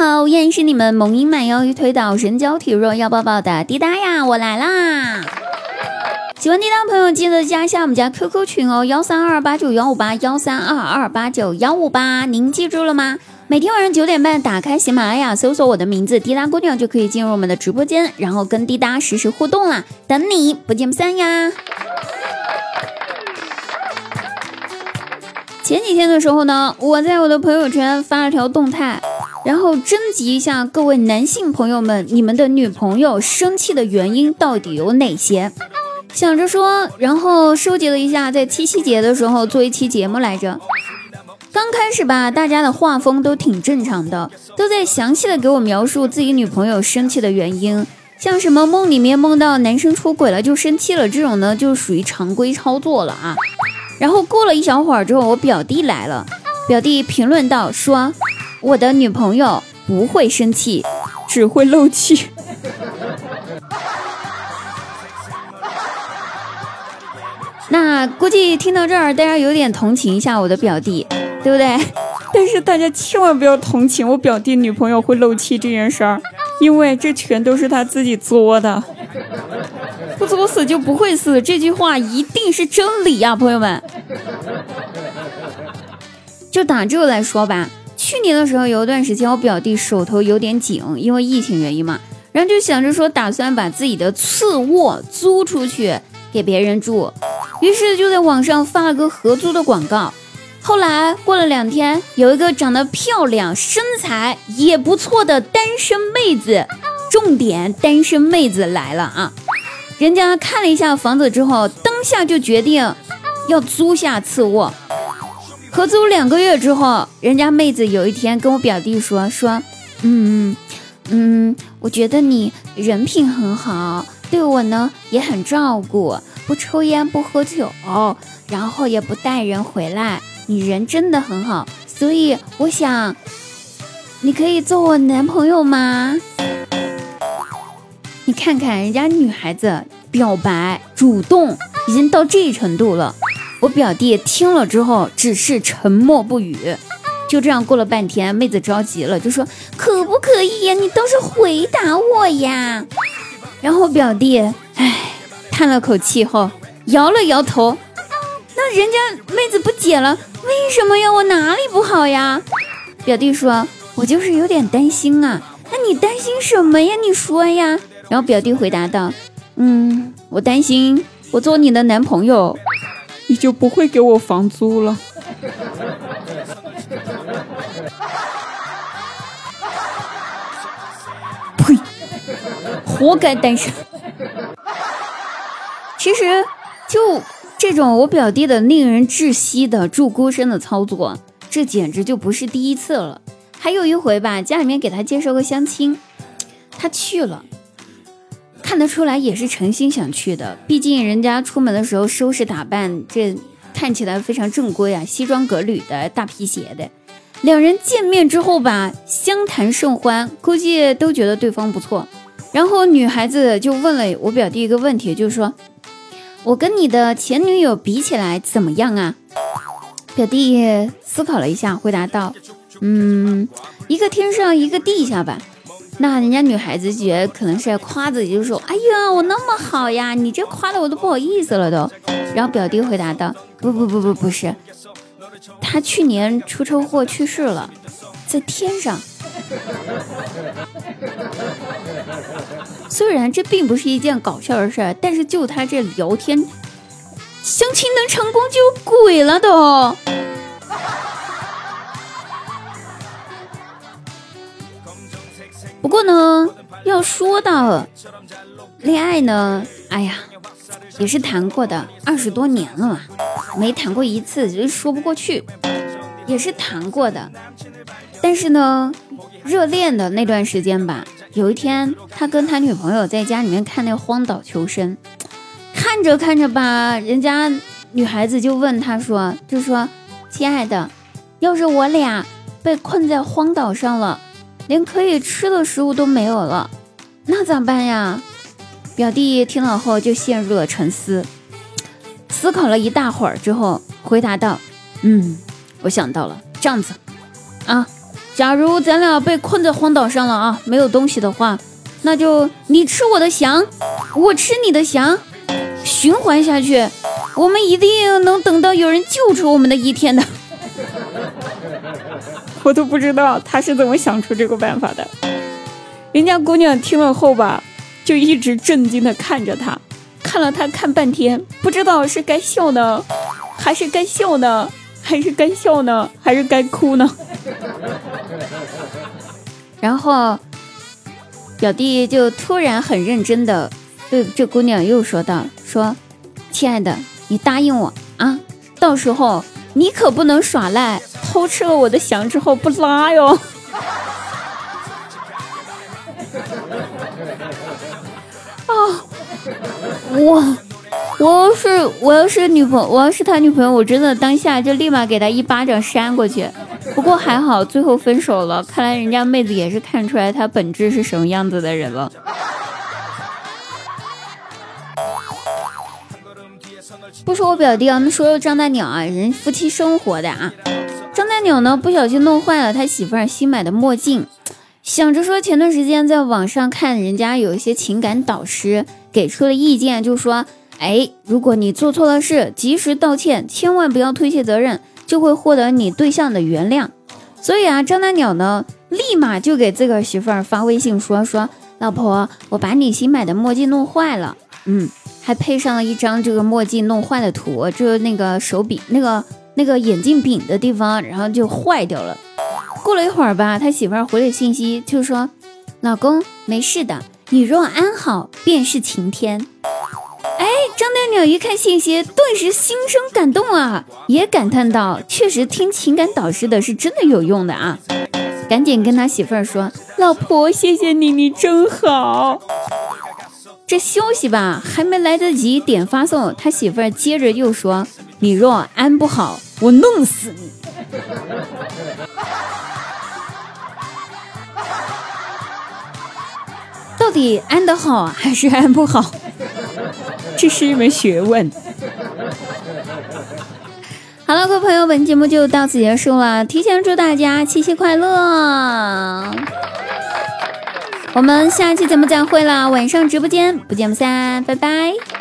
好，依然是你们萌音满腰一推倒神交体弱要抱抱的滴答呀，我来啦！喜欢滴答的朋友记得加一下我们家 QQ 群哦，幺三二八九幺五八幺三二二八九幺五八，您记住了吗？每天晚上九点半打开喜马拉雅，搜索我的名字滴答姑娘，就可以进入我们的直播间，然后跟滴答实时互动啦，等你不见不散呀！前几天的时候呢，我在我的朋友圈发了条动态，然后征集一下各位男性朋友们，你们的女朋友生气的原因到底有哪些？想着说，然后收集了一下，在七夕节的时候做一期节目来着。刚开始吧，大家的画风都挺正常的，都在详细的给我描述自己女朋友生气的原因，像什么梦里面梦到男生出轨了就生气了这种呢，就属于常规操作了啊。然后过了一小会儿之后，我表弟来了，表弟评论道说：“我的女朋友不会生气，只会漏气。”那估计听到这儿，大家有点同情一下我的表弟，对不对？但是大家千万不要同情我表弟女朋友会漏气这件事儿，因为这全都是他自己作的。不作死就不会死，这句话一定是真理呀，朋友们。就打这个来说吧，去年的时候有一段时间，我表弟手头有点紧，因为疫情原因嘛，然后就想着说，打算把自己的次卧租出去给别人住。于是就在网上发了个合租的广告，后来过了两天，有一个长得漂亮、身材也不错的单身妹子，重点单身妹子来了啊！人家看了一下房子之后，当下就决定要租下次卧。合租两个月之后，人家妹子有一天跟我表弟说说，嗯嗯，我觉得你人品很好，对我呢也很照顾。不抽烟不喝酒，然后也不带人回来，你人真的很好，所以我想，你可以做我男朋友吗？你看看人家女孩子表白主动已经到这程度了，我表弟听了之后只是沉默不语。就这样过了半天，妹子着急了，就说可不可以呀？你倒是回答我呀！然后表弟，唉。叹了口气后，摇了摇头。那人家妹子不解了，为什么呀？我哪里不好呀？表弟说：“我就是有点担心啊。”那你担心什么呀？你说呀。然后表弟回答道：“嗯，我担心我做你的男朋友，就不会给我房租了。”呸！活该单身。其实，就这种我表弟的令人窒息的助孤生的操作，这简直就不是第一次了。还有一回吧，家里面给他介绍个相亲，他去了，看得出来也是诚心想去的。毕竟人家出门的时候收拾打扮，这看起来非常正规啊，西装革履的大皮鞋的。两人见面之后吧，相谈甚欢，估计都觉得对方不错。然后女孩子就问了我表弟一个问题，就是说。我跟你的前女友比起来怎么样啊？表弟思考了一下，回答道：“嗯，一个天上一个地下吧。”那人家女孩子觉得可能是夸自己，就说：“哎呀，我那么好呀，你这夸的我都不好意思了都。”然后表弟回答道：“不不不不不是，他去年出车祸去世了，在天上。”虽然这并不是一件搞笑的事儿，但是就他这聊天，相亲能成功就有鬼了都。不过呢，要说到恋爱呢，哎呀，也是谈过的，二十多年了嘛，没谈过一次就说不过去，也是谈过的，但是呢。热恋的那段时间吧，有一天他跟他女朋友在家里面看那《荒岛求生》，看着看着吧，人家女孩子就问他说：“就说亲爱的，要是我俩被困在荒岛上了，连可以吃的食物都没有了，那咋办呀？”表弟听了后就陷入了沉思，思考了一大会儿之后，回答道：“嗯，我想到了，这样子啊。”假如咱俩被困在荒岛上了啊，没有东西的话，那就你吃我的翔，我吃你的翔，循环下去，我们一定能等到有人救出我们的一天的。我都不知道他是怎么想出这个办法的。人家姑娘听了后吧，就一直震惊的看着他，看了他看半天，不知道是该笑呢，还是该笑呢，还是该笑呢，还是该哭呢？然后，表弟就突然很认真的对这姑娘又说道：“说，亲爱的，你答应我啊，到时候你可不能耍赖，偷吃了我的翔之后不拉哟。”啊，我我要是我要是女朋友，我要是他女朋友，我真的当下就立马给他一巴掌扇过去。不过还好，最后分手了。看来人家妹子也是看出来他本质是什么样子的人了。不说我表弟啊，那说张大鸟啊，人夫妻生活的啊。张大鸟呢，不小心弄坏了他媳妇儿新买的墨镜，想着说前段时间在网上看人家有一些情感导师给出了意见，就说，哎，如果你做错了事，及时道歉，千万不要推卸责任。就会获得你对象的原谅，所以啊，张大鸟呢，立马就给自个儿媳妇儿发微信说说，老婆，我把你新买的墨镜弄坏了，嗯，还配上了一张这个墨镜弄坏的图，就是那个手柄那个那个眼镜柄的地方，然后就坏掉了。过了一会儿吧，他媳妇儿回了信息，就说，老公没事的，你若安好，便是晴天。哎，张大鸟一看信息，顿时心生感动啊，也感叹道：“确实听情感导师的是真的有用的啊！”赶紧跟他媳妇儿说：“老婆，谢谢你，你真好。”这消息吧，还没来得及点发送，他媳妇儿接着又说：“你若安不好，我弄死你。”到底安得好还是安不好？这是一门学问。好了，各位朋友，本节目就到此结束了。提前祝大家七夕快乐！我们下期节目再会啦，晚上直播间不见不散，拜拜。